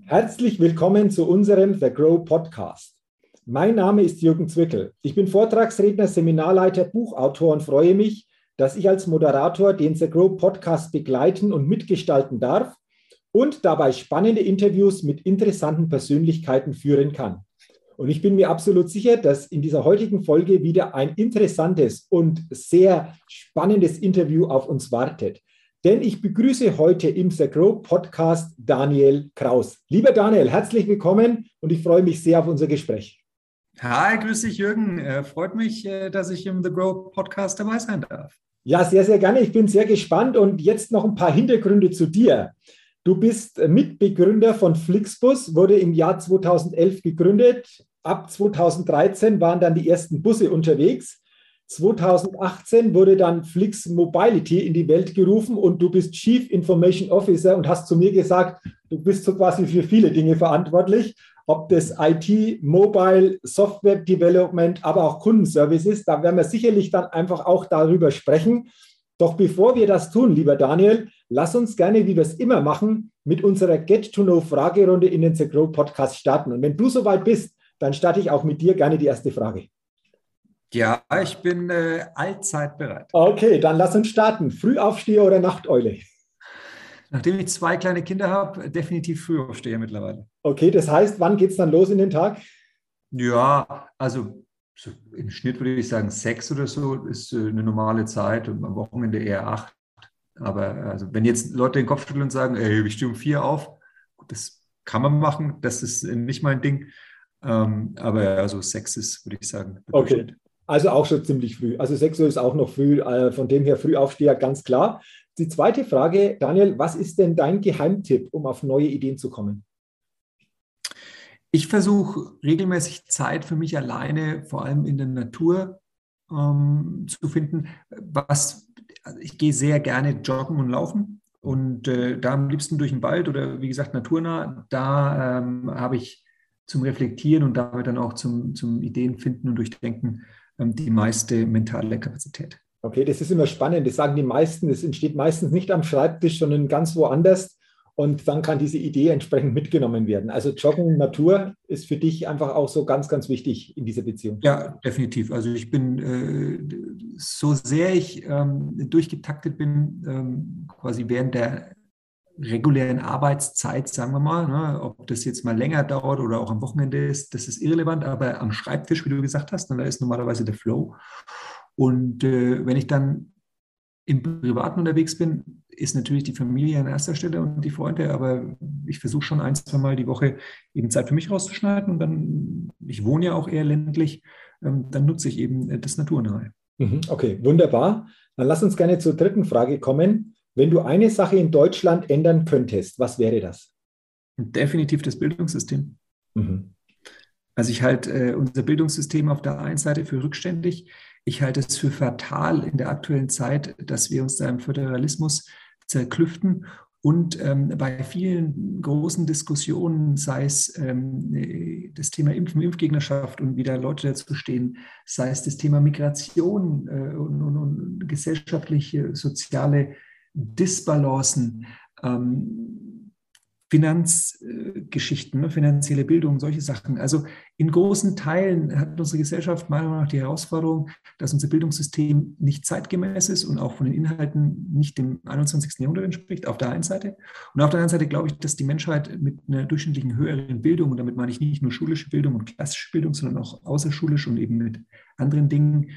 Herzlich willkommen zu unserem The Grow Podcast. Mein Name ist Jürgen Zwickel. Ich bin Vortragsredner, Seminarleiter, Buchautor und freue mich, dass ich als Moderator den The Grow Podcast begleiten und mitgestalten darf und dabei spannende Interviews mit interessanten Persönlichkeiten führen kann. Und ich bin mir absolut sicher, dass in dieser heutigen Folge wieder ein interessantes und sehr spannendes Interview auf uns wartet. Denn ich begrüße heute im The Grow Podcast Daniel Kraus. Lieber Daniel, herzlich willkommen und ich freue mich sehr auf unser Gespräch. Hi, grüß dich, Jürgen. Äh, freut mich, äh, dass ich im The Grow Podcast dabei sein darf. Ja, sehr, sehr gerne. Ich bin sehr gespannt und jetzt noch ein paar Hintergründe zu dir. Du bist Mitbegründer von Flixbus, wurde im Jahr 2011 gegründet. Ab 2013 waren dann die ersten Busse unterwegs. 2018 wurde dann Flix Mobility in die Welt gerufen und du bist Chief Information Officer und hast zu mir gesagt, du bist so quasi für viele Dinge verantwortlich, ob das IT, Mobile, Software Development, aber auch Kundenservice ist. Da werden wir sicherlich dann einfach auch darüber sprechen. Doch bevor wir das tun, lieber Daniel, lass uns gerne, wie wir es immer machen, mit unserer Get-to-Know-Fragerunde in den The Grow Podcast starten. Und wenn du soweit bist, dann starte ich auch mit dir gerne die erste Frage. Ja, ich bin äh, allzeit bereit. Okay, dann lass uns starten. Frühaufsteher oder Nachteule? Nachdem ich zwei kleine Kinder habe, definitiv Frühaufsteher mittlerweile. Okay, das heißt, wann geht es dann los in den Tag? Ja, also so im Schnitt würde ich sagen, sechs oder so ist äh, eine normale Zeit und am Wochenende eher acht. Aber also, wenn jetzt Leute den Kopf schütteln und sagen, ey, ich stehe um vier auf, das kann man machen, das ist nicht mein Ding. Ähm, aber also sechs ist, würde ich sagen. Okay. Also auch schon ziemlich früh. Also 6 Uhr ist auch noch früh, äh, von dem her Frühaufsteher ganz klar. Die zweite Frage, Daniel, was ist denn dein Geheimtipp, um auf neue Ideen zu kommen? Ich versuche regelmäßig Zeit für mich alleine, vor allem in der Natur, ähm, zu finden. Was, also ich gehe sehr gerne joggen und laufen und äh, da am liebsten durch den Wald oder wie gesagt naturnah. Da ähm, habe ich zum Reflektieren und damit dann auch zum, zum Ideen finden und Durchdenken die meiste mentale Kapazität. Okay, das ist immer spannend. Das sagen die meisten, das entsteht meistens nicht am Schreibtisch, sondern ganz woanders. Und dann kann diese Idee entsprechend mitgenommen werden. Also Joggen, Natur ist für dich einfach auch so ganz, ganz wichtig in dieser Beziehung. Ja, definitiv. Also ich bin, äh, so sehr ich ähm, durchgetaktet bin, ähm, quasi während der regulären Arbeitszeit, sagen wir mal, ne, ob das jetzt mal länger dauert oder auch am Wochenende ist, das ist irrelevant, aber am Schreibtisch, wie du gesagt hast, ne, da ist normalerweise der Flow. Und äh, wenn ich dann im Privaten unterwegs bin, ist natürlich die Familie an erster Stelle und die Freunde, aber ich versuche schon ein, zwei Mal die Woche eben Zeit für mich rauszuschneiden und dann, ich wohne ja auch eher ländlich, ähm, dann nutze ich eben das Naturnahe. Mhm, okay, wunderbar. Dann lass uns gerne zur dritten Frage kommen. Wenn du eine Sache in Deutschland ändern könntest, was wäre das? Definitiv das Bildungssystem. Mhm. Also ich halte äh, unser Bildungssystem auf der einen Seite für rückständig. Ich halte es für fatal in der aktuellen Zeit, dass wir uns da im Föderalismus zerklüften und ähm, bei vielen großen Diskussionen, sei es ähm, das Thema Impfen, Impfgegnerschaft und wie da Leute dazu stehen, sei es das Thema Migration äh, und, und, und gesellschaftliche, soziale Disbalancen, ähm, Finanzgeschichten, ne, finanzielle Bildung, solche Sachen. Also in großen Teilen hat unsere Gesellschaft meiner Meinung nach die Herausforderung, dass unser Bildungssystem nicht zeitgemäß ist und auch von den Inhalten nicht dem 21. Jahrhundert entspricht, auf der einen Seite. Und auf der anderen Seite glaube ich, dass die Menschheit mit einer durchschnittlichen höheren Bildung, und damit meine ich nicht nur schulische Bildung und klassische Bildung, sondern auch außerschulisch und eben mit anderen Dingen,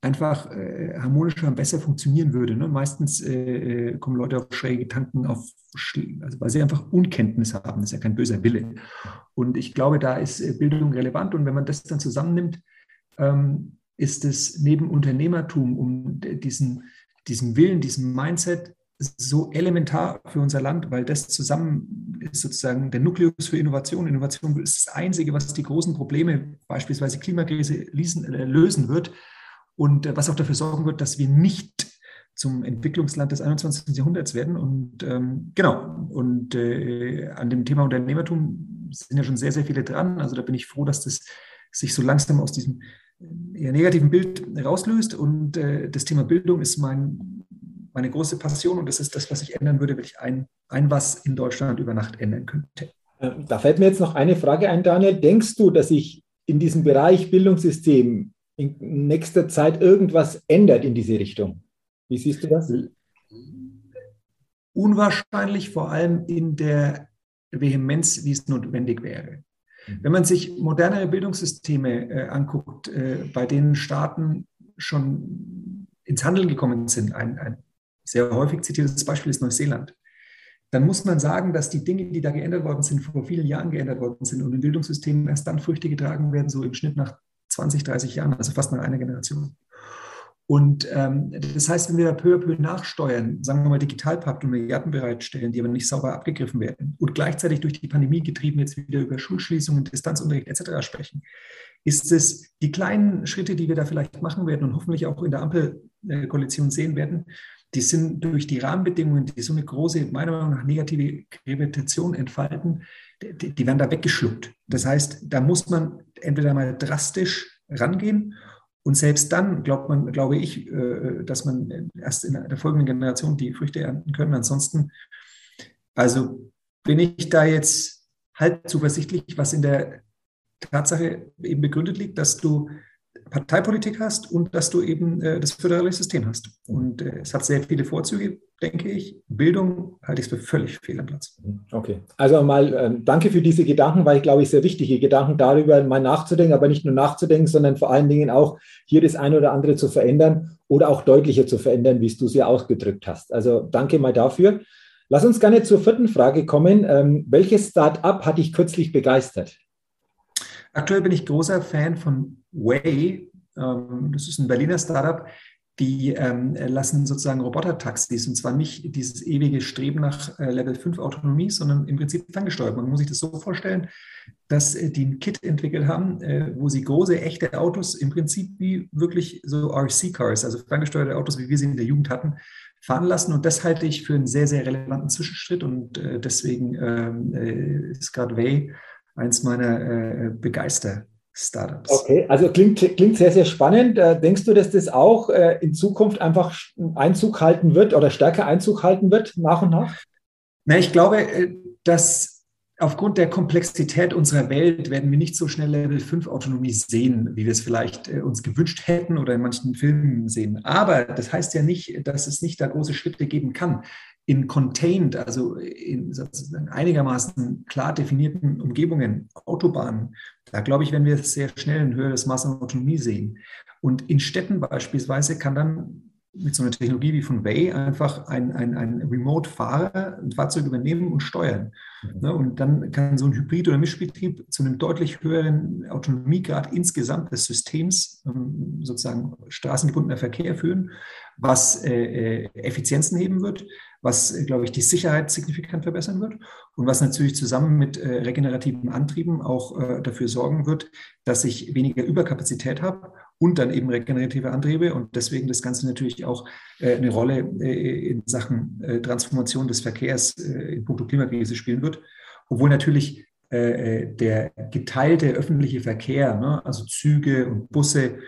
einfach äh, harmonischer und besser funktionieren würde. Ne? Meistens äh, äh kommen Leute auf schräge Gedanken, auf, also weil sie einfach Unkenntnis haben. Das ist ja kein böser Wille. Und ich glaube, da ist äh, Bildung relevant. Und wenn man das dann zusammennimmt, ähm, ist es neben Unternehmertum, um diesen, diesen Willen, diesen Mindset so elementar für unser Land, weil das zusammen ist sozusagen der Nukleus für Innovation. Innovation ist das Einzige, was die großen Probleme, beispielsweise Klimakrise, äh, lösen wird und äh, was auch dafür sorgen wird, dass wir nicht zum Entwicklungsland des 21. Jahrhunderts werden. Und ähm, genau, und äh, an dem Thema Unternehmertum sind ja schon sehr, sehr viele dran. Also da bin ich froh, dass das sich so langsam aus diesem äh, eher negativen Bild rauslöst. Und äh, das Thema Bildung ist mein, meine große Passion und das ist das, was ich ändern würde, wenn ich ein, ein was in Deutschland über Nacht ändern könnte. Ähm, da fällt mir jetzt noch eine Frage ein, Daniel. Denkst du, dass sich in diesem Bereich Bildungssystem in nächster Zeit irgendwas ändert in diese Richtung? Wie siehst du das? Unwahrscheinlich, vor allem in der Vehemenz, wie es notwendig wäre. Mhm. Wenn man sich modernere Bildungssysteme äh, anguckt, äh, bei denen Staaten schon ins Handeln gekommen sind, ein, ein sehr häufig zitiertes Beispiel ist Neuseeland, dann muss man sagen, dass die Dinge, die da geändert worden sind, vor vielen Jahren geändert worden sind und im Bildungssystem erst dann Früchte getragen werden, so im Schnitt nach 20, 30 Jahren, also fast nach einer Generation. Und ähm, das heißt, wenn wir da peu à peu nachsteuern, sagen wir mal Digitalpakt und Milliarden bereitstellen, die aber nicht sauber abgegriffen werden und gleichzeitig durch die Pandemie getrieben jetzt wieder über Schulschließungen, Distanzunterricht etc. sprechen, ist es die kleinen Schritte, die wir da vielleicht machen werden und hoffentlich auch in der Ampelkoalition sehen werden, die sind durch die Rahmenbedingungen, die so eine große, meiner Meinung nach, negative Gravitation entfalten, die, die werden da weggeschluckt. Das heißt, da muss man entweder mal drastisch rangehen und selbst dann glaubt man, glaube ich, äh, dass man erst in der folgenden Generation die Früchte ernten können. Ansonsten, also bin ich da jetzt halb zuversichtlich, was in der Tatsache eben begründet liegt, dass du Parteipolitik hast und dass du eben äh, das föderale System hast. Und äh, es hat sehr viele Vorzüge, denke ich. Bildung halte ich für völlig fehl am Platz. Okay, also mal äh, danke für diese Gedanken, weil ich glaube, ich sehr wichtige Gedanken darüber mal nachzudenken, aber nicht nur nachzudenken, sondern vor allen Dingen auch hier das eine oder andere zu verändern oder auch deutlicher zu verändern, wie es du es ja ausgedrückt hast. Also danke mal dafür. Lass uns gerne zur vierten Frage kommen. Ähm, welches Start-up hat dich kürzlich begeistert? Aktuell bin ich großer Fan von Way. Ähm, das ist ein Berliner Startup. Die ähm, lassen sozusagen Roboter-Taxis und zwar nicht dieses ewige Streben nach äh, Level 5 Autonomie, sondern im Prinzip ferngesteuert. Man muss sich das so vorstellen, dass äh, die ein Kit entwickelt haben, äh, wo sie große, echte Autos im Prinzip wie wirklich so RC-Cars, also ferngesteuerte Autos, wie wir sie in der Jugend hatten, fahren lassen. Und das halte ich für einen sehr, sehr relevanten Zwischenschritt und äh, deswegen ähm, äh, ist gerade Way eins meiner äh, Begeister-Startups. Okay, also klingt, klingt sehr, sehr spannend. Äh, denkst du, dass das auch äh, in Zukunft einfach Einzug halten wird oder stärker Einzug halten wird, nach und nach? Na, ich glaube, äh, dass aufgrund der Komplexität unserer Welt werden wir nicht so schnell Level 5 Autonomie sehen, wie wir es vielleicht uns gewünscht hätten oder in manchen Filmen sehen. Aber das heißt ja nicht, dass es nicht da große Schritte geben kann in contained, also in einigermaßen klar definierten Umgebungen, Autobahnen, da glaube ich, wenn wir sehr schnell ein höheres Maß an Autonomie sehen. Und in Städten beispielsweise kann dann mit so einer Technologie wie von Way einfach ein, ein, ein Remote-Fahrer ein Fahrzeug übernehmen und steuern. Mhm. Ne, und dann kann so ein Hybrid- oder Mischbetrieb zu einem deutlich höheren Autonomiegrad insgesamt des Systems, ähm, sozusagen straßengebundener Verkehr führen, was äh, äh Effizienzen heben wird, was, äh, glaube ich, die Sicherheit signifikant verbessern wird und was natürlich zusammen mit äh, regenerativen Antrieben auch äh, dafür sorgen wird, dass ich weniger Überkapazität habe und dann eben regenerative Antriebe und deswegen das Ganze natürlich auch äh, eine Rolle äh, in Sachen äh, Transformation des Verkehrs in puncto Klimakrise spielen wird, obwohl natürlich der geteilte öffentliche Verkehr, ne, also Züge und Busse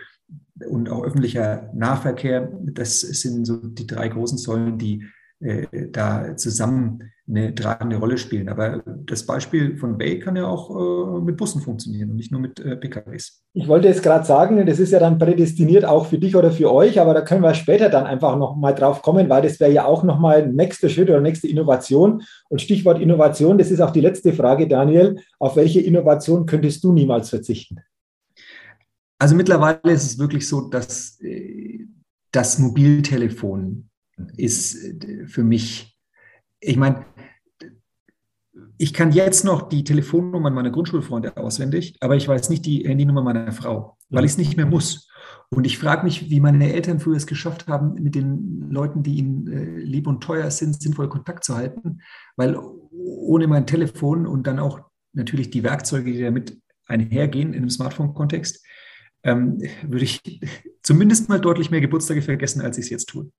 und auch öffentlicher Nahverkehr, das sind so die drei großen Säulen, die da zusammen eine tragende Rolle spielen. Aber das Beispiel von Bay kann ja auch äh, mit Bussen funktionieren und nicht nur mit äh, PKWs. Ich wollte jetzt gerade sagen, das ist ja dann prädestiniert auch für dich oder für euch, aber da können wir später dann einfach noch mal drauf kommen, weil das wäre ja auch noch mal nächster Schritt oder nächste Innovation. Und Stichwort Innovation, das ist auch die letzte Frage, Daniel. Auf welche Innovation könntest du niemals verzichten? Also mittlerweile ist es wirklich so, dass äh, das Mobiltelefon ist äh, für mich, ich meine, ich kann jetzt noch die Telefonnummern meiner Grundschulfreunde auswendig, aber ich weiß nicht die Handynummer meiner Frau, weil ich es nicht mehr muss. Und ich frage mich, wie meine Eltern früher es geschafft haben, mit den Leuten, die ihnen äh, lieb und teuer sind, sinnvoll Kontakt zu halten, weil ohne mein Telefon und dann auch natürlich die Werkzeuge, die damit einhergehen in einem Smartphone-Kontext, ähm, würde ich zumindest mal deutlich mehr Geburtstage vergessen, als ich es jetzt tue.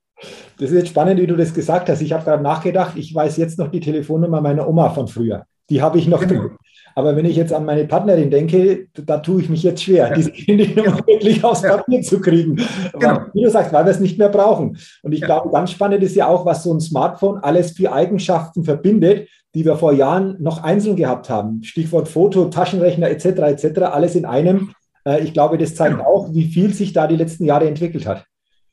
Das ist jetzt spannend, wie du das gesagt hast. Ich habe gerade nachgedacht, ich weiß jetzt noch die Telefonnummer meiner Oma von früher. Die habe ich noch. Genau. Aber wenn ich jetzt an meine Partnerin denke, da tue ich mich jetzt schwer, ja. diese Handynummer genau. wirklich aufs ja. Papier zu kriegen. Genau. Weil, wie du sagst, weil wir es nicht mehr brauchen. Und ich ja. glaube, ganz spannend ist ja auch, was so ein Smartphone alles für Eigenschaften verbindet, die wir vor Jahren noch einzeln gehabt haben. Stichwort Foto, Taschenrechner etc. etc. Alles in einem. Äh, ich glaube, das zeigt genau. auch, wie viel sich da die letzten Jahre entwickelt hat.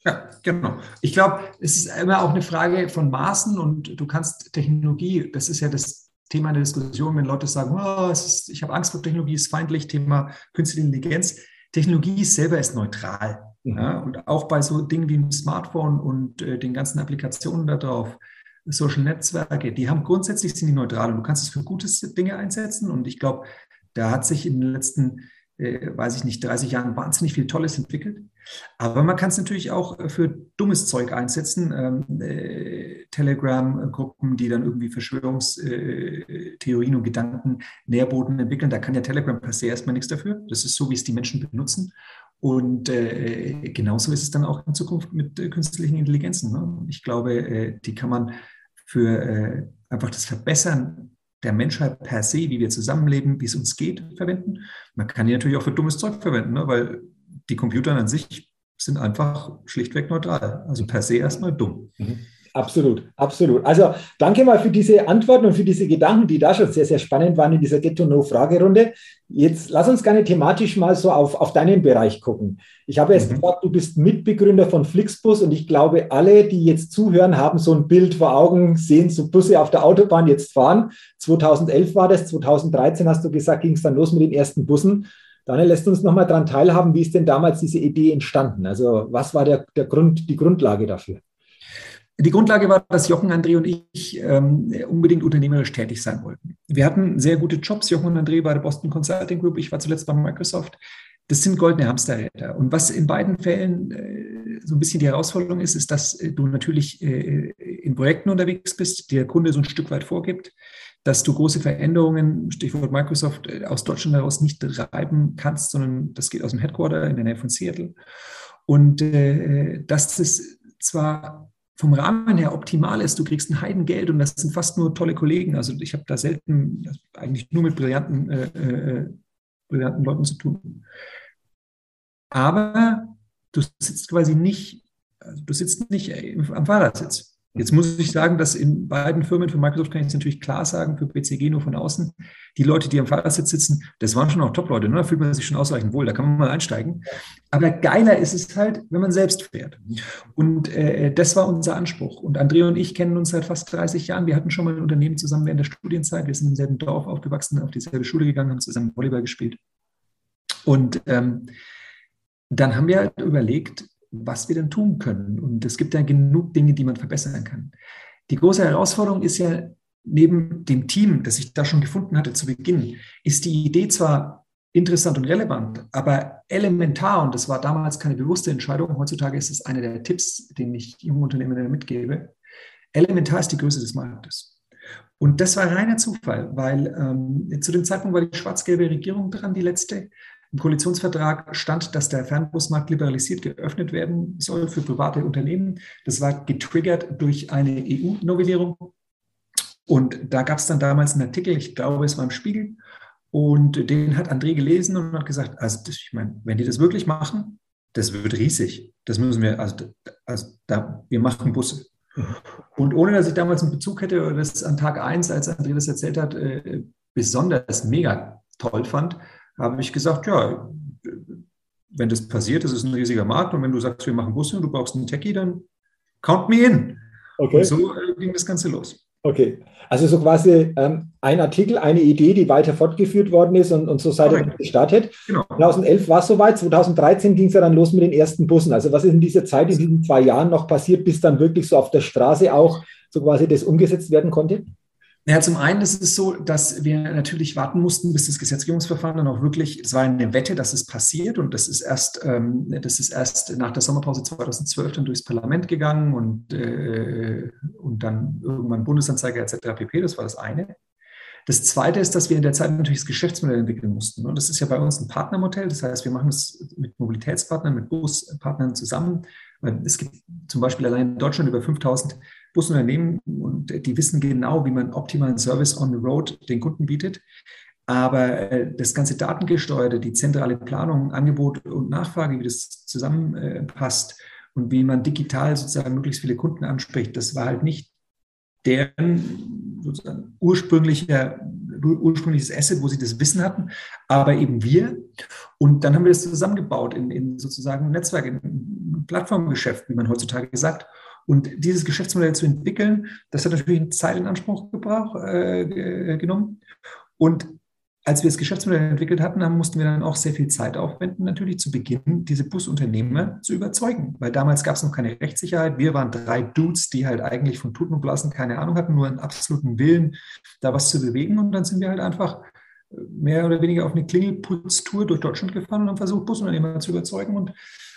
Ja, genau. Ich glaube, es ist immer auch eine Frage von Maßen und du kannst Technologie, das ist ja das Thema der Diskussion, wenn Leute sagen, oh, ist, ich habe Angst vor Technologie, ist feindlich, Thema künstliche Intelligenz. Technologie selber ist neutral. Mhm. Ja, und auch bei so Dingen wie dem Smartphone und äh, den ganzen Applikationen darauf, Social Netzwerke, die haben grundsätzlich sind die neutral und du kannst es für gute Dinge einsetzen. Und ich glaube, da hat sich in den letzten äh, weiß ich nicht, 30 Jahren wahnsinnig viel Tolles entwickelt. Aber man kann es natürlich auch für dummes Zeug einsetzen. Ähm, äh, Telegram-Gruppen, die dann irgendwie Verschwörungstheorien äh, und Gedanken Nährboden entwickeln. Da kann ja Telegram per se erstmal nichts dafür. Das ist so, wie es die Menschen benutzen. Und äh, genauso ist es dann auch in Zukunft mit äh, künstlichen Intelligenzen. Ne? Ich glaube, äh, die kann man für äh, einfach das Verbessern der Menschheit per se, wie wir zusammenleben, wie es uns geht, verwenden. Man kann die natürlich auch für dummes Zeug verwenden, ne? weil die Computer an sich sind einfach schlichtweg neutral. Also per se erstmal dumm. Mhm. Absolut, absolut. Also danke mal für diese Antworten und für diese Gedanken, die da schon sehr, sehr spannend waren in dieser Get-to-Know-Fragerunde. Jetzt lass uns gerne thematisch mal so auf, auf deinen Bereich gucken. Ich habe jetzt mhm. gesagt, du bist Mitbegründer von Flixbus und ich glaube, alle, die jetzt zuhören, haben so ein Bild vor Augen, sehen so Busse auf der Autobahn jetzt fahren. 2011 war das, 2013 hast du gesagt, ging es dann los mit den ersten Bussen. Daniel, lässt uns nochmal daran teilhaben, wie ist denn damals diese Idee entstanden? Also was war der, der Grund, die Grundlage dafür? Die Grundlage war, dass Jochen, André und ich ähm, unbedingt unternehmerisch tätig sein wollten. Wir hatten sehr gute Jobs. Jochen und André bei der Boston Consulting Group. Ich war zuletzt bei Microsoft. Das sind goldene Hamsterräder. Und was in beiden Fällen äh, so ein bisschen die Herausforderung ist, ist, dass äh, du natürlich äh, in Projekten unterwegs bist, der Kunde so ein Stück weit vorgibt, dass du große Veränderungen, Stichwort Microsoft, äh, aus Deutschland heraus nicht treiben kannst, sondern das geht aus dem Headquarter in der Nähe von Seattle. Und äh, dass das zwar vom Rahmen her optimal ist. Du kriegst ein Heidengeld und das sind fast nur tolle Kollegen. Also ich habe da selten eigentlich nur mit brillanten, äh, äh, brillanten Leuten zu tun. Aber du sitzt quasi nicht, also du sitzt nicht am Fahrersitz. Jetzt muss ich sagen, dass in beiden Firmen, für Microsoft kann ich es natürlich klar sagen, für BCG nur von außen, die Leute, die am Fahrersitz sitzen, das waren schon auch Top-Leute, ne? da fühlt man sich schon ausreichend wohl, da kann man mal einsteigen. Aber geiler ist es halt, wenn man selbst fährt. Und äh, das war unser Anspruch. Und Andrea und ich kennen uns seit fast 30 Jahren. Wir hatten schon mal ein Unternehmen zusammen während der Studienzeit. Wir sind im selben Dorf aufgewachsen, auf dieselbe Schule gegangen, haben zusammen Volleyball gespielt. Und ähm, dann haben wir halt überlegt, was wir denn tun können. Und es gibt ja genug Dinge, die man verbessern kann. Die große Herausforderung ist ja, neben dem Team, das ich da schon gefunden hatte zu Beginn, ist die Idee zwar interessant und relevant, aber elementar, und das war damals keine bewusste Entscheidung, heutzutage ist es einer der Tipps, den ich jungen Unternehmern mitgebe, elementar ist die Größe des Marktes. Und das war reiner Zufall, weil ähm, zu dem Zeitpunkt war die schwarz-gelbe Regierung dran, die letzte. Im Koalitionsvertrag stand, dass der Fernbusmarkt liberalisiert geöffnet werden soll für private Unternehmen. Das war getriggert durch eine EU-Novellierung. Und da gab es dann damals einen Artikel, ich glaube, es war im Spiegel, und den hat André gelesen und hat gesagt, also ich meine, wenn die das wirklich machen, das wird riesig. Das müssen wir, also, also da, wir machen Busse. Und ohne dass ich damals einen Bezug hätte oder das an Tag 1, als André das erzählt hat, äh, besonders mega toll fand, habe ich gesagt, ja, wenn das passiert, das ist ein riesiger Markt und wenn du sagst, wir machen Busse und du brauchst einen Techie, dann count me in. Okay. Und so äh, ging das Ganze los. Okay, also so quasi ähm, ein Artikel, eine Idee, die weiter fortgeführt worden ist und, und so seid ihr gestartet. Genau. 2011 war es soweit, 2013 ging es ja dann los mit den ersten Bussen. Also was ist in dieser Zeit, in diesen zwei Jahren noch passiert, bis dann wirklich so auf der Straße auch so quasi das umgesetzt werden konnte? Ja, zum einen ist es so, dass wir natürlich warten mussten, bis das Gesetzgebungsverfahren dann auch wirklich, es war eine Wette, dass es passiert und das ist erst, ähm, das ist erst nach der Sommerpause 2012 dann durchs Parlament gegangen und, äh, und dann irgendwann Bundesanzeiger etc. pp. Das war das eine. Das zweite ist, dass wir in der Zeit natürlich das Geschäftsmodell entwickeln mussten. Und das ist ja bei uns ein Partnermodell. Das heißt, wir machen es mit Mobilitätspartnern, mit Buspartnern zusammen. Es gibt zum Beispiel allein in Deutschland über 5000 Busunternehmen und die wissen genau, wie man optimalen Service on the road den Kunden bietet. Aber äh, das ganze Datengesteuerte, die zentrale Planung, Angebot und Nachfrage, wie das zusammenpasst und wie man digital sozusagen möglichst viele Kunden anspricht, das war halt nicht deren sozusagen ursprünglicher, ursprüngliches Asset, wo sie das Wissen hatten, aber eben wir. Und dann haben wir das zusammengebaut in, in sozusagen ein Netzwerk, in ein Plattformgeschäft, wie man heutzutage sagt. Und dieses Geschäftsmodell zu entwickeln, das hat natürlich Zeit in Anspruch gebraucht, äh, genommen. Und als wir das Geschäftsmodell entwickelt hatten, dann mussten wir dann auch sehr viel Zeit aufwenden, natürlich zu Beginn, diese Busunternehmer zu überzeugen. Weil damals gab es noch keine Rechtssicherheit. Wir waren drei Dudes, die halt eigentlich von Tuten und Blasen keine Ahnung hatten, nur einen absoluten Willen, da was zu bewegen. Und dann sind wir halt einfach äh, mehr oder weniger auf eine Klingelputztour durch Deutschland gefahren und haben versucht, Busunternehmer zu überzeugen. Und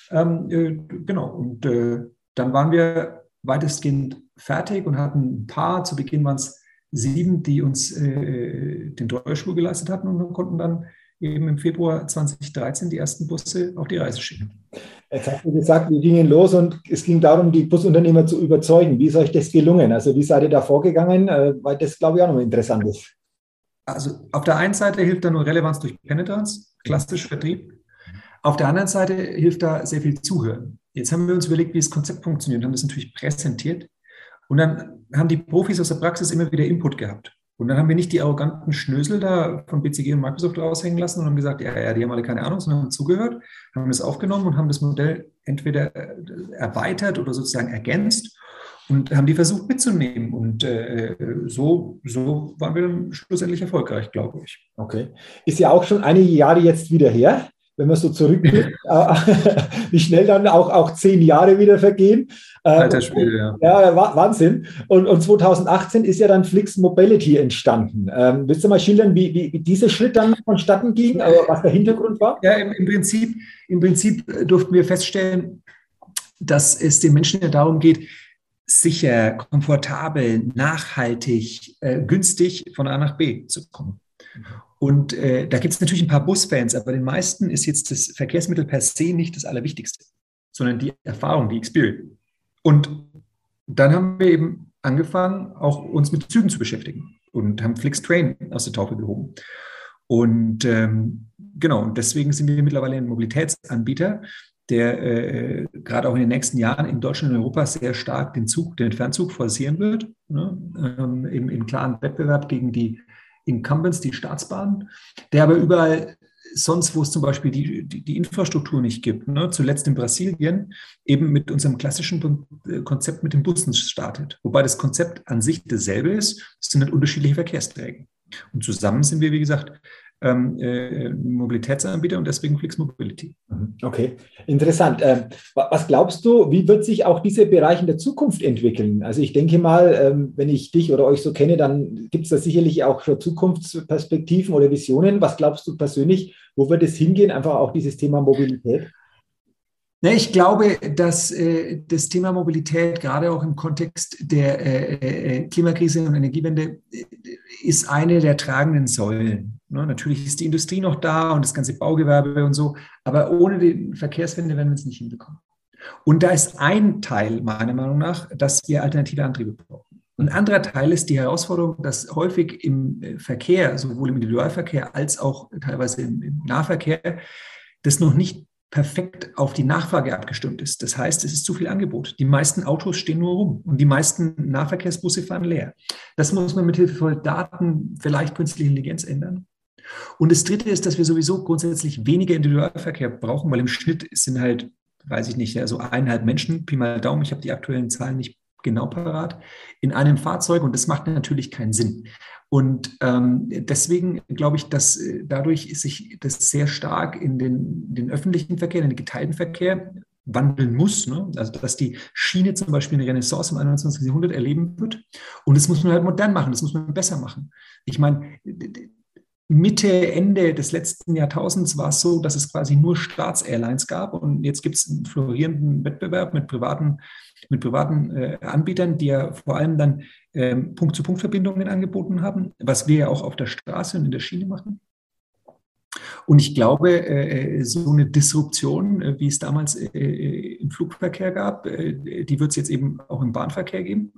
ähm, äh, genau, und äh, dann waren wir weitestgehend fertig und hatten ein paar, zu Beginn waren es sieben, die uns äh, den Steuerschwur geleistet hatten und konnten dann eben im Februar 2013 die ersten Busse auf die Reise schicken. Jetzt hast du gesagt, wir gingen los und es ging darum, die Busunternehmer zu überzeugen. Wie ist euch das gelungen? Also wie seid ihr da vorgegangen? Äh, weil das, glaube ich, auch noch interessant ist. Also auf der einen Seite hilft da nur Relevanz durch Penetranz, klassisch Vertrieb. Auf der anderen Seite hilft da sehr viel Zuhören. Jetzt haben wir uns überlegt, wie das Konzept funktioniert und haben das natürlich präsentiert. Und dann haben die Profis aus der Praxis immer wieder Input gehabt. Und dann haben wir nicht die arroganten Schnösel da von BCG und Microsoft raushängen lassen und haben gesagt, ja, ja, die haben alle keine Ahnung, sondern haben zugehört, haben das aufgenommen und haben das Modell entweder erweitert oder sozusagen ergänzt und haben die versucht mitzunehmen. Und äh, so, so waren wir dann schlussendlich erfolgreich, glaube ich. Okay. Ist ja auch schon einige Jahre jetzt wieder her wenn man so zurückblickt, äh, wie schnell dann auch, auch zehn Jahre wieder vergehen. Äh, Alter Spiel, ja. Ja, Wahnsinn. Und, und 2018 ist ja dann Flix Mobility entstanden. Ähm, willst du mal schildern, wie, wie, wie dieser Schritt dann vonstatten ging, also was der Hintergrund war? Ja, im, im, Prinzip, im Prinzip durften wir feststellen, dass es den Menschen ja darum geht, sicher, komfortabel, nachhaltig, äh, günstig von A nach B zu kommen. Und äh, da gibt es natürlich ein paar Busfans, aber den meisten ist jetzt das Verkehrsmittel per se nicht das Allerwichtigste, sondern die Erfahrung, die Experience. Und dann haben wir eben angefangen, auch uns mit Zügen zu beschäftigen und haben Flixtrain aus der Taufe gehoben. Und ähm, genau, und deswegen sind wir mittlerweile ein Mobilitätsanbieter, der äh, gerade auch in den nächsten Jahren in Deutschland und Europa sehr stark den Zug, den Fernzug forcieren wird, ne? ähm, im, im klaren Wettbewerb gegen die Incumbents, die Staatsbahnen, der aber überall sonst, wo es zum Beispiel die, die, die Infrastruktur nicht gibt, ne, zuletzt in Brasilien, eben mit unserem klassischen äh, Konzept mit den Bussen startet. Wobei das Konzept an sich dasselbe ist, es sind halt unterschiedliche Verkehrsträger. Und zusammen sind wir, wie gesagt, ähm, äh, Mobilitätsanbieter und deswegen Flix Mobility. Mhm. Okay, interessant. Ähm, was glaubst du, wie wird sich auch dieser Bereich in der Zukunft entwickeln? Also ich denke mal, ähm, wenn ich dich oder euch so kenne, dann gibt es da sicherlich auch schon Zukunftsperspektiven oder Visionen. Was glaubst du persönlich, wo wird es hingehen, einfach auch dieses Thema Mobilität? Ne, ich glaube, dass äh, das Thema Mobilität gerade auch im Kontext der äh, äh, Klimakrise und Energiewende ist eine der tragenden Säulen. Ne? Natürlich ist die Industrie noch da und das ganze Baugewerbe und so, aber ohne die Verkehrswende werden wir es nicht hinbekommen. Und da ist ein Teil meiner Meinung nach, dass wir alternative Antriebe brauchen. Ein anderer Teil ist die Herausforderung, dass häufig im äh, Verkehr, sowohl im Individualverkehr als auch teilweise im, im Nahverkehr, das noch nicht perfekt auf die Nachfrage abgestimmt ist. Das heißt, es ist zu viel Angebot. Die meisten Autos stehen nur rum und die meisten Nahverkehrsbusse fahren leer. Das muss man mit Hilfe von Daten, vielleicht künstliche Intelligenz ändern. Und das Dritte ist, dass wir sowieso grundsätzlich weniger Individualverkehr brauchen, weil im Schnitt sind halt, weiß ich nicht, so also eineinhalb Menschen, Pi mal Daumen, ich habe die aktuellen Zahlen nicht genau parat, in einem Fahrzeug und das macht natürlich keinen Sinn. Und ähm, deswegen glaube ich, dass äh, dadurch sich das sehr stark in den, den öffentlichen Verkehr, in den geteilten Verkehr wandeln muss. Ne? Also dass die Schiene zum Beispiel eine Renaissance im 21. Jahrhundert erleben wird. Und das muss man halt modern machen, das muss man besser machen. Ich meine, Mitte, Ende des letzten Jahrtausends war es so, dass es quasi nur Staatsairlines gab und jetzt gibt es einen florierenden Wettbewerb mit privaten, mit privaten äh, Anbietern, die ja vor allem dann ähm, Punkt-zu-Punkt-Verbindungen angeboten haben, was wir ja auch auf der Straße und in der Schiene machen. Und ich glaube, äh, so eine Disruption, äh, wie es damals äh, äh, im Flugverkehr gab, äh, die wird es jetzt eben auch im Bahnverkehr geben.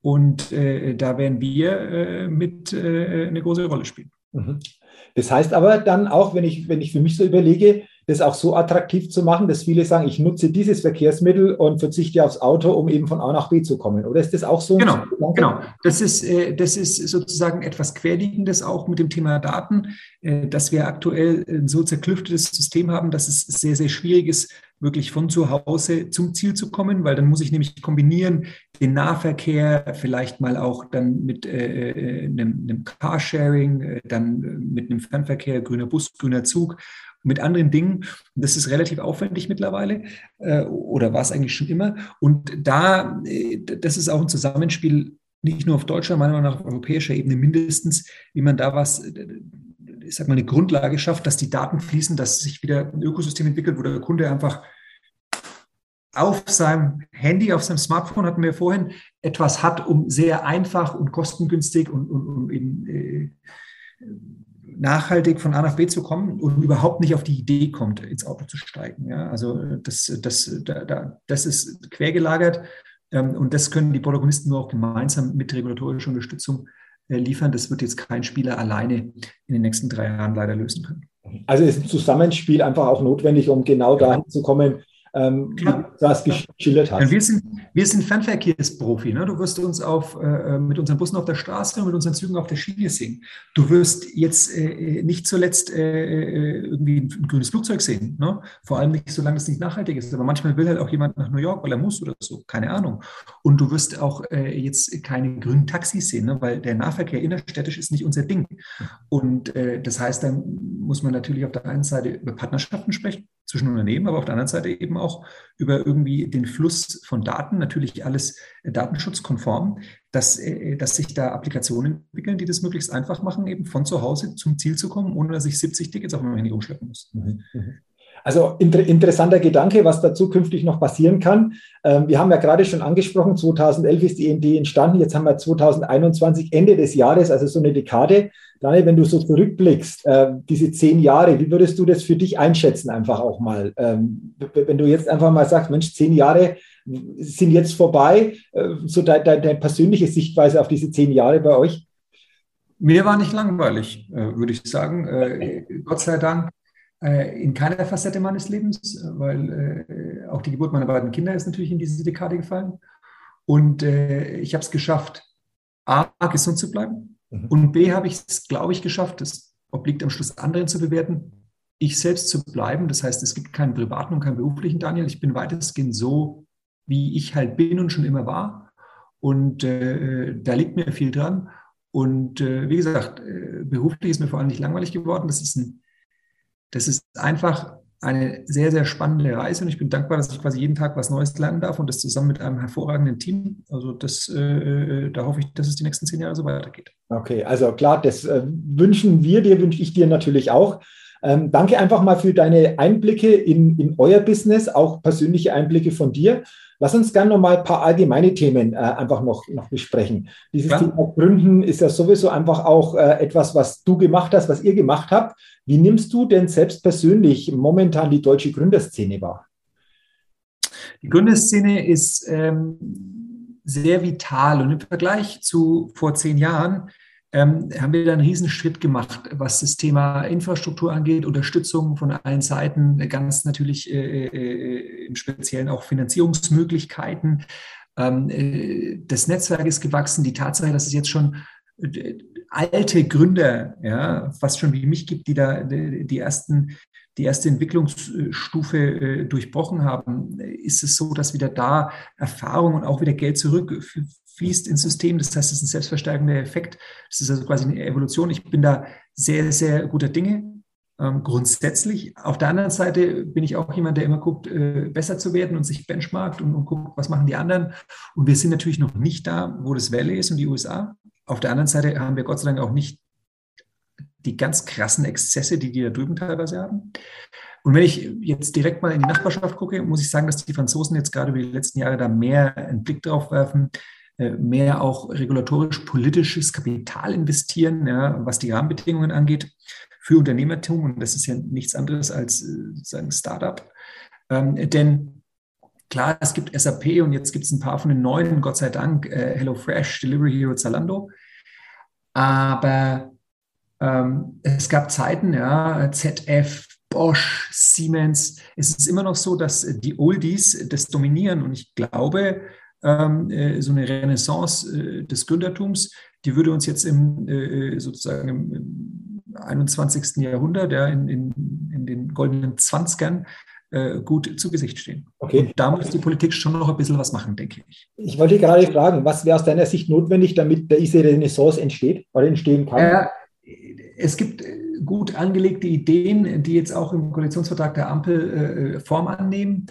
Und da werden wir mit eine große Rolle spielen. Mhm. Das heißt aber dann auch, wenn ich, wenn ich für mich so überlege, das auch so attraktiv zu machen, dass viele sagen, ich nutze dieses Verkehrsmittel und verzichte aufs Auto, um eben von A nach B zu kommen. Oder ist das auch so? Genau, genau. Das ist, äh, das ist sozusagen etwas Querliegendes auch mit dem Thema Daten, äh, dass wir aktuell ein so zerklüftetes System haben, dass es sehr, sehr schwierig ist, wirklich von zu Hause zum Ziel zu kommen, weil dann muss ich nämlich kombinieren den Nahverkehr, vielleicht mal auch dann mit äh, äh einem, einem Carsharing, dann mit einem Fernverkehr, grüner Bus, grüner Zug mit anderen Dingen. Das ist relativ aufwendig mittlerweile äh, oder war es eigentlich schon immer. Und da, äh, das ist auch ein Zusammenspiel, nicht nur auf deutscher, meiner Meinung nach auf europäischer Ebene mindestens, wie man da was, äh, ich sag mal, eine Grundlage schafft, dass die Daten fließen, dass sich wieder ein Ökosystem entwickelt, wo der Kunde einfach auf seinem Handy, auf seinem Smartphone hatten wir vorhin, etwas hat, um sehr einfach und kostengünstig und, und, und eben äh, nachhaltig von A nach B zu kommen und überhaupt nicht auf die Idee kommt, ins Auto zu steigen. Ja, also das, das, da, das ist quergelagert ähm, und das können die Protagonisten nur auch gemeinsam mit regulatorischer Unterstützung äh, liefern. Das wird jetzt kein Spieler alleine in den nächsten drei Jahren leider lösen können. Also ist ein Zusammenspiel einfach auch notwendig, um genau dahin zu kommen, ähm, das geschildert hast. Wir sind, wir sind Fernverkehrsprofi. Ne? Du wirst uns auf, äh, mit unseren Bussen auf der Straße und mit unseren Zügen auf der Schiene sehen. Du wirst jetzt äh, nicht zuletzt äh, äh, irgendwie ein, grünes Flugzeug sehen. Ne? Vor allem nicht, solange es nicht nachhaltig ist. Aber manchmal will halt auch jemand nach New York, weil er muss oder so. Keine Ahnung. Und du wirst auch äh, jetzt keine grünen Taxis sehen, ne? weil der Nahverkehr innerstädtisch ist nicht unser Ding. Und äh, das heißt, dann muss man natürlich auf der einen Seite über Partnerschaften sprechen zwischen Unternehmen, aber auf der anderen Seite eben auch über irgendwie den Fluss von Daten, natürlich alles äh, datenschutzkonform, dass, äh, dass sich da Applikationen entwickeln, die das möglichst einfach machen, eben von zu Hause zum Ziel zu kommen, ohne dass ich 70 Tickets auf meinem Handy umschleppen muss. Mhm. Also inter interessanter Gedanke, was da zukünftig noch passieren kann. Ähm, wir haben ja gerade schon angesprochen, 2011 ist die END entstanden, jetzt haben wir 2021, Ende des Jahres, also so eine Dekade. Daniel, wenn du so zurückblickst, äh, diese zehn Jahre, wie würdest du das für dich einschätzen, einfach auch mal? Ähm, wenn du jetzt einfach mal sagst, Mensch, zehn Jahre sind jetzt vorbei, äh, so deine de, de persönliche Sichtweise auf diese zehn Jahre bei euch? Mir war nicht langweilig, äh, würde ich sagen. Äh, Gott sei Dank in keiner Facette meines Lebens, weil äh, auch die Geburt meiner beiden Kinder ist natürlich in diese Dekade gefallen. Und äh, ich habe es geschafft, A, gesund zu bleiben mhm. und B, habe ich es, glaube ich, geschafft, das obliegt am Schluss anderen zu bewerten, ich selbst zu bleiben. Das heißt, es gibt keinen privaten und keinen beruflichen Daniel. Ich bin weitestgehend so, wie ich halt bin und schon immer war. Und äh, da liegt mir viel dran. Und äh, wie gesagt, äh, beruflich ist mir vor allem nicht langweilig geworden. Das ist ein das ist einfach eine sehr, sehr spannende Reise und ich bin dankbar, dass ich quasi jeden Tag was Neues lernen darf und das zusammen mit einem hervorragenden Team. Also das, äh, äh, da hoffe ich, dass es die nächsten zehn Jahre so weitergeht. Okay, also klar, das äh, wünschen wir dir, wünsche ich dir natürlich auch. Ähm, danke einfach mal für deine Einblicke in, in euer Business, auch persönliche Einblicke von dir. Lass uns gerne noch mal ein paar allgemeine Themen äh, einfach noch, noch besprechen. Dieses ja. Thema Gründen ist ja sowieso einfach auch äh, etwas, was du gemacht hast, was ihr gemacht habt. Wie nimmst du denn selbst persönlich momentan die deutsche Gründerszene wahr? Die Gründerszene ist ähm, sehr vital und im Vergleich zu vor zehn Jahren ähm, haben wir da einen Riesenschritt gemacht, was das Thema Infrastruktur angeht, Unterstützung von allen Seiten, ganz natürlich äh, äh, im Speziellen auch Finanzierungsmöglichkeiten. Ähm, äh, das Netzwerk ist gewachsen, die Tatsache, dass es jetzt schon äh, alte Gründer, ja, fast schon wie mich gibt, die da die ersten die erste Entwicklungsstufe durchbrochen haben, ist es so, dass wieder da Erfahrung und auch wieder Geld zurückfließt ins System. Das heißt, es ist ein selbstverstärkender Effekt. Es ist also quasi eine Evolution. Ich bin da sehr, sehr guter Dinge. Ähm, grundsätzlich. Auf der anderen Seite bin ich auch jemand, der immer guckt, äh, besser zu werden und sich benchmarkt und, und guckt, was machen die anderen. Und wir sind natürlich noch nicht da, wo das Valley ist und die USA. Auf der anderen Seite haben wir Gott sei Dank auch nicht die ganz krassen Exzesse, die die da drüben teilweise haben. Und wenn ich jetzt direkt mal in die Nachbarschaft gucke, muss ich sagen, dass die Franzosen jetzt gerade über die letzten Jahre da mehr einen Blick drauf werfen, mehr auch regulatorisch-politisches Kapital investieren, ja, was die Rahmenbedingungen angeht für Unternehmertum. Und das ist ja nichts anderes als äh, sozusagen Startup. Ähm, denn klar, es gibt SAP und jetzt gibt es ein paar von den neuen, Gott sei Dank, äh, HelloFresh, Delivery Hero, Zalando. Aber Ähm, es gab Zeiten, ja, ZF, Bosch, Siemens. Es ist immer noch so, dass die Oldies das dominieren. Und ich glaube, ähm, äh, so eine Renaissance äh, des Gründertums, die würde uns jetzt im, äh, sozusagen im 21. Jahrhundert, ja, in, in, in den goldenen Zwanzigern, gut zu Gesicht stehen. Okay. Und da muss die Politik schon noch ein bisschen was machen, denke ich. Ich wollte gerade fragen, was wäre aus deiner Sicht notwendig, damit diese Renaissance entsteht oder entstehen kann? Äh, es gibt gut angelegte Ideen, die jetzt auch im Koalitionsvertrag der Ampel Form annehmen.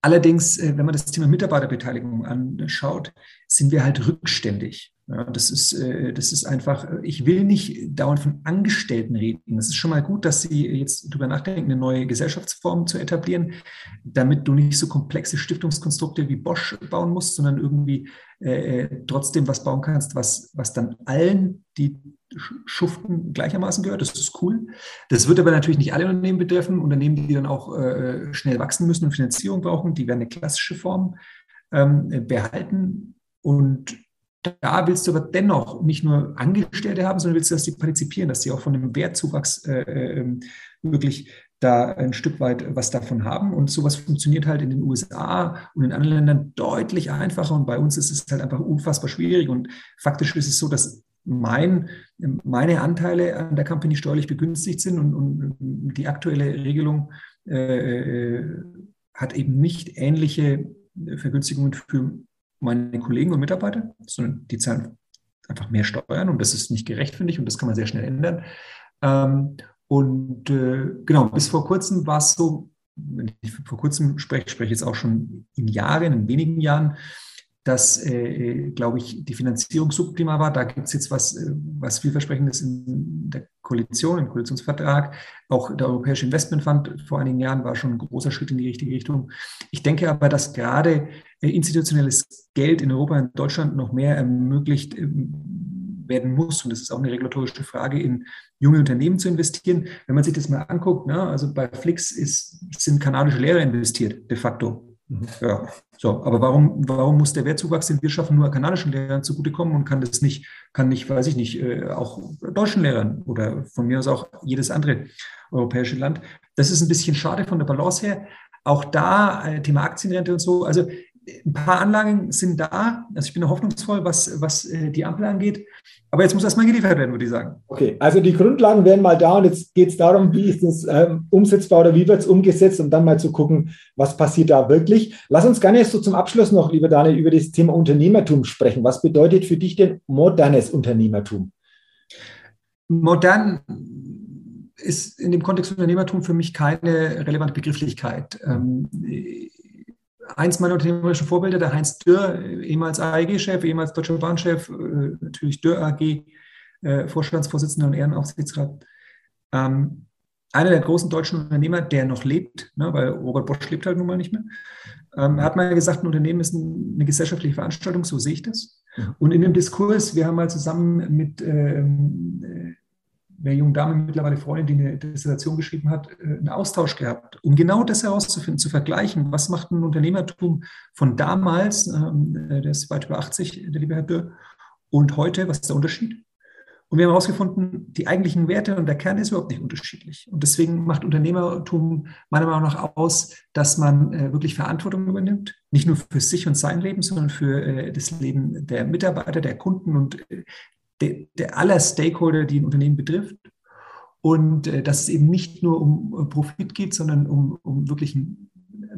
Allerdings, äh, wenn man das Thema Mitarbeiterbeteiligung anschaut, sind wir halt rückständig. Das, ist, äh, das ist einfach, ich will nicht dauernd von Angestellten reden. Es ist schon mal gut, dass Sie jetzt darüber nachdenken, eine neue Gesellschaftsform zu etablieren, damit du nicht so komplexe Stiftungskonstrukte wie Bosch bauen musst, sondern irgendwie äh, äh trotzdem was bauen kannst, was, was dann allen, die schuften, gleichermaßen gehört. Das ist cool. Das wird aber natürlich nicht alle Unternehmen betreffen. Unternehmen, die dann auch äh, schnell wachsen müssen und Finanzierung brauchen, die werden eine klassische Form ähm, behalten. Und da willst du aber dennoch nicht nur Angestellte haben, sondern willst du, dass die partizipieren, dass sie auch von dem Wertzuwachs äh, ähm, wirklich da ein Stück weit was davon haben. Und sowas funktioniert halt in den USA und in anderen Ländern deutlich einfacher. Und bei uns ist es halt einfach unfassbar schwierig. Und faktisch ist es so, dass mein, meine Anteile an der Company steuerlich begünstigt sind und, und die aktuelle Regelung äh, äh hat eben nicht ähnliche Vergünstigungen für meine Kollegen und Mitarbeiter, sondern die zahlen einfach mehr Steuern und das ist nicht gerecht, finde ich, und das kann man sehr schnell ändern. Ähm, und äh, genau, bis vor kurzem war es so, wenn ich vor kurzem spreche, spreche ich jetzt auch schon in Jahren, in wenigen Jahren, dass, äh, äh, glaube ich, die Finanzierung suboptimal war. Da gibt es jetzt was, äh, was vielversprechendes in der Koalition, im Koalitionsvertrag. Auch der Europäische Investmentfonds vor einigen Jahren war schon ein großer Schritt in die richtige Richtung. Ich denke aber, dass gerade äh, institutionelles Geld in Europa und Deutschland noch mehr ermöglicht ähm, werden muss. Und das ist auch eine regulatorische Frage, in junge Unternehmen zu investieren. Wenn man sich das mal anguckt, ne, also bei Flix ist, sind kanadische Lehrer investiert, de facto. Mhm. Ja, so, aber warum, warum muss der Wertzuwachs, den wir schaffen, nur kanadischen Lehrern zugutekommen und kann das nicht, kann nicht, weiß ich nicht, äh, auch deutschen Lehrern oder von mir aus auch jedes andere europäische Land? Das ist ein bisschen schade von der Balance her. Auch da, äh, Thema Aktienrente und so. Also ein paar Anlagen sind da. Also ich bin hoffnungsvoll, was, was äh, die Ampel angeht. Aber jetzt muss erstmal geliefert werden, würde ich sagen. Okay, also die Grundlagen wären mal da und jetzt geht es darum, wie ist es ähm, umsetzbar oder wie wird es umgesetzt und dann mal zu gucken, was passiert da wirklich. Lass uns gerne so zum Abschluss noch, lieber Daniel, über das Thema Unternehmertum sprechen. Was bedeutet für dich denn modernes Unternehmertum? Modern ist in dem Kontext Unternehmertum für mich keine relevante Begrifflichkeit. Ähm, eins meiner unternehmerischen Vorbilder, der Heinz Dürr, ehemals AEG-Chef, ehemals Deutsche Bahn-Chef, äh, natürlich Dürr AG, äh, Vorstandsvorsitzender und Ehrenaufsichtsrat. Ähm, einer der großen deutschen Unternehmer, der noch lebt, ne, weil Robert Bosch lebt halt nun mal nicht mehr, ähm, hat mal gesagt, ein Unternehmen ist eine gesellschaftliche Veranstaltung, so sehe ich das. Und in dem Diskurs, wir haben mal zusammen mit ähm, äh, der jungen Dame, mittlerweile Freundin, die eine Dissertation geschrieben hat, äh, einen Austausch gehabt, um genau das herauszufinden, zu vergleichen, was macht ein Unternehmertum von damals, ähm, äh, der ist weit über 80, der liebe Herr Dürr, und heute, was ist der Unterschied? Und wir haben herausgefunden, die eigentlichen Werte und der Kern ist überhaupt nicht unterschiedlich. Und deswegen macht Unternehmertum meiner Meinung nach aus, dass man äh, wirklich Verantwortung übernimmt, nicht nur für sich und sein Leben, sondern für das Leben der Mitarbeiter, der Kunden und der, der aller Stakeholder, die ein Unternehmen betrifft. Und äh, dass es eben nicht nur um äh, Profit geht, sondern um, um wirklichen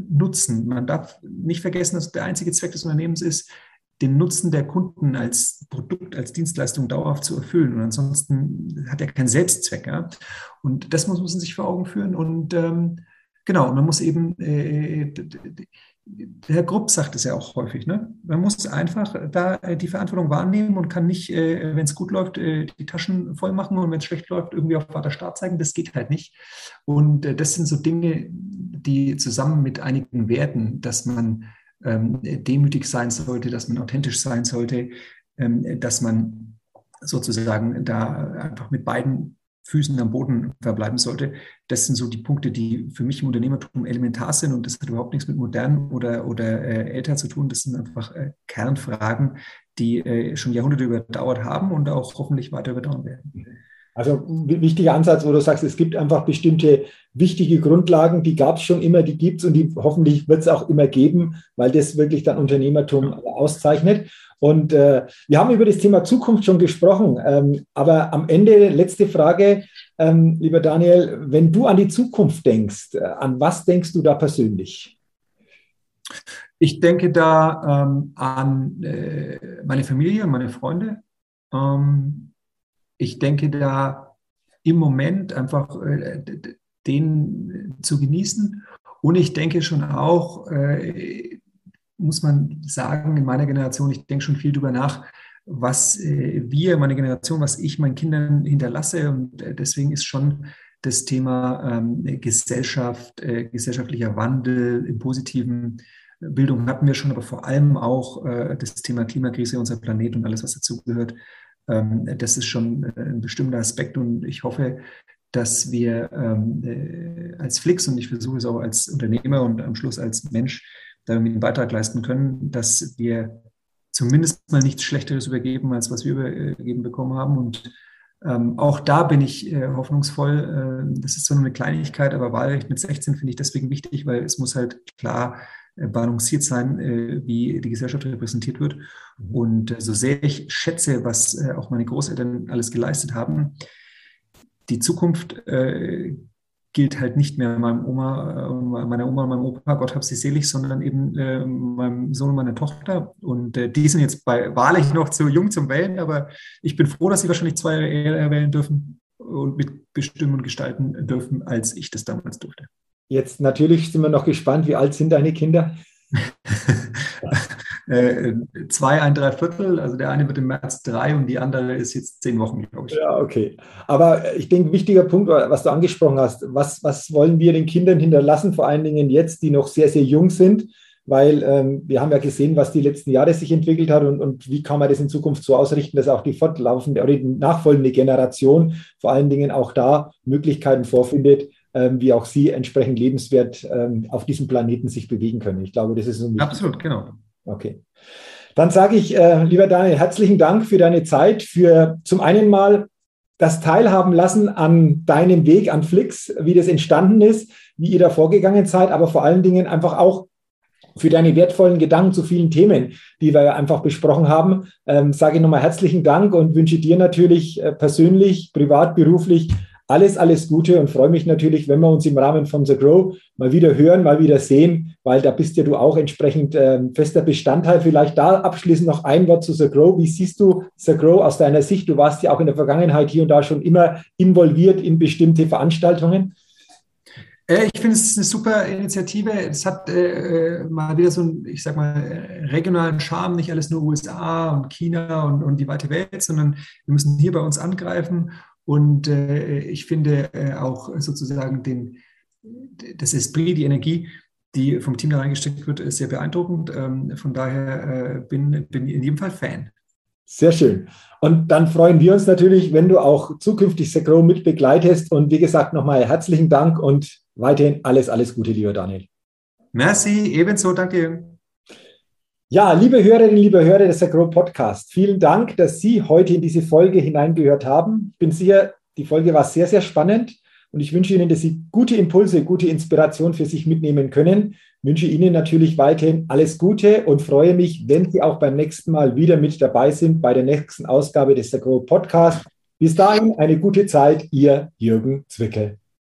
Nutzen. Man darf nicht vergessen, dass der einzige Zweck des Unternehmens ist, den Nutzen der Kunden als Produkt, als Dienstleistung dauerhaft zu erfüllen. Und ansonsten hat er keinen Selbstzweck. Ja? Und das muss man sich vor Augen führen. Und ähm, genau, man muss eben äh, Herr Grupp sagt es ja auch häufig, ne? man muss einfach da äh, die Verantwortung wahrnehmen und kann nicht, äh, wenn es gut läuft, äh, die Taschen voll machen und wenn es schlecht läuft, irgendwie auf Vater Staat zeigen. Das geht halt nicht. Und das sind so Dinge, die zusammen mit einigen Werten, dass man ähm, demütig sein sollte, dass man authentisch sein sollte, ähm, dass man sozusagen da einfach mit beiden Füßen am Boden verbleiben sollte. Das sind so die Punkte, die für mich im Unternehmertum elementar sind und das hat überhaupt nichts mit modern oder, oder äh, älter zu tun. Das sind einfach äh, Kernfragen, die äh, schon Jahrhunderte überdauert haben und auch hoffentlich weiter überdauern werden. Also wichtiger Ansatz, wo du sagst, es gibt einfach bestimmte wichtige Grundlagen, die gab es schon immer, die gibt es und die hoffentlich wird es auch immer geben, weil das wirklich dann Unternehmertum auszeichnet. Und äh, wir haben über das Thema Zukunft schon gesprochen, ähm, aber am Ende letzte Frage, ähm, lieber Daniel, wenn du an die Zukunft denkst, äh, an was denkst du da persönlich? Ich denke da ähm, an äh, meine Familie und meine Freunde. Ähm, ich denke da im Moment einfach äh, den zu genießen. Und ich denke schon auch, äh, muss man sagen, in meiner Generation, ich denke schon viel darüber nach, was äh, wir, meine Generation, was ich meinen Kindern hinterlasse. Und äh, deswegen ist schon das Thema ähm, Gesellschaft, äh, gesellschaftlicher Wandel im positiven Bildung hatten wir schon, aber vor allem auch das Thema Klimakrise, unser Planet und alles, was dazugehört. Ähm, das ist schon ein bestimmter Aspekt und ich hoffe, dass wir ähm, äh, als Flix und ich versuche es auch als Unternehmer und am Schluss als Mensch da irgendwie einen Beitrag leisten können, dass wir zumindest mal nichts Schlechteres übergeben, als was wir übergeben bekommen haben. Und ähm, auch da bin ich äh, hoffnungsvoll. Äh, das ist zwar nur eine Kleinigkeit, aber Wahlrecht mit 16 finde ich deswegen wichtig, weil es muss halt klar äh, balanciert sein, äh, wie die Gesellschaft repräsentiert wird. Mhm. Und äh, so sehr ich schätze, was auch meine Großeltern alles geleistet haben, die Zukunft gilt halt nicht mehr meinem Oma, äh, meiner Oma und meinem Opa, Gott hab sie selig, sondern eben äh, meinem Sohn und meiner Tochter. Und äh, die sind jetzt bei wahrlich noch zu jung zum Wählen, aber ich bin froh, dass sie wahrscheinlich zwei Jahre eher wählen dürfen und mitbestimmen und gestalten dürfen, als ich das damals durfte. Jetzt natürlich sind wir noch gespannt, wie alt sind deine Kinder? Äh, zwei, ein Dreiviertel. Also der eine wird im März drei und die andere ist jetzt zehn Wochen, glaube ich. Ja, okay. Aber ich denke, wichtiger Punkt, was du angesprochen hast, was, was wollen wir den Kindern hinterlassen, vor allen Dingen jetzt, die noch sehr, sehr jung sind? Weil ähm, wir haben ja gesehen, was die letzten Jahre sich entwickelt hat und, und wie kann man das in Zukunft so ausrichten, dass auch die fortlaufende oder die nachfolgende Generation vor allen Dingen auch da Möglichkeiten vorfindet, ähm, wie auch sie entsprechend lebenswert ähm, auf diesem Planeten sich bewegen können. Ich glaube, das ist so Absolut, genau. Okay. Dann sage ich, äh, lieber Daniel, herzlichen Dank für deine Zeit, für zum einen mal das Teilhaben lassen an deinem Weg an Flix, wie das entstanden ist, wie ihr da vorgegangen seid, aber vor allen Dingen einfach auch für deine wertvollen Gedanken zu vielen Themen, die wir einfach besprochen haben. Ähm, sage ich nochmal herzlichen Dank und wünsche dir natürlich äh, persönlich, privat, beruflich alles, alles Gute und freue mich natürlich, wenn wir uns im Rahmen von The Grow mal wieder hören, mal wieder sehen, weil da bist ja du auch entsprechend äh, fester Bestandteil. Vielleicht da abschließend noch ein Wort zu The Grow. Wie siehst du The Grow aus deiner Sicht? Du warst ja auch in der Vergangenheit hier und da schon immer involviert in bestimmte Veranstaltungen. Äh, ich finde, es eine super Initiative. Es hat äh, mal wieder so einen, ich sag mal, regionalen Charme, nicht alles nur USA und China und, und die weite Welt, sondern wir müssen hier bei uns angreifen und äh, ich finde äh, auch sozusagen den, das Esprit, die Energie, die vom Team da reingesteckt wird, ist sehr beeindruckend. Ähm, von daher äh, bin, bin in jedem Fall Fan. Sehr schön. Und dann freuen wir uns natürlich, wenn du auch zukünftig Secro mit begleitest. Und wie gesagt, nochmal herzlichen Dank und weiterhin alles, alles Gute, lieber Daniel. Merci, ebenso, danke. Ja, liebe Hörerinnen, liebe Hörer des Agro Podcast, vielen Dank, dass Sie heute in diese Folge hineingehört haben. Ich bin sicher, die Folge war sehr, sehr spannend und ich wünsche Ihnen, dass Sie gute Impulse, gute Inspiration für sich mitnehmen können. Ich wünsche Ihnen natürlich weiterhin alles Gute und freue mich, wenn Sie auch beim nächsten Mal wieder mit dabei sind bei der nächsten Ausgabe des Agro Podcast. Bis dahin eine gute Zeit, Ihr Jürgen Zwickel.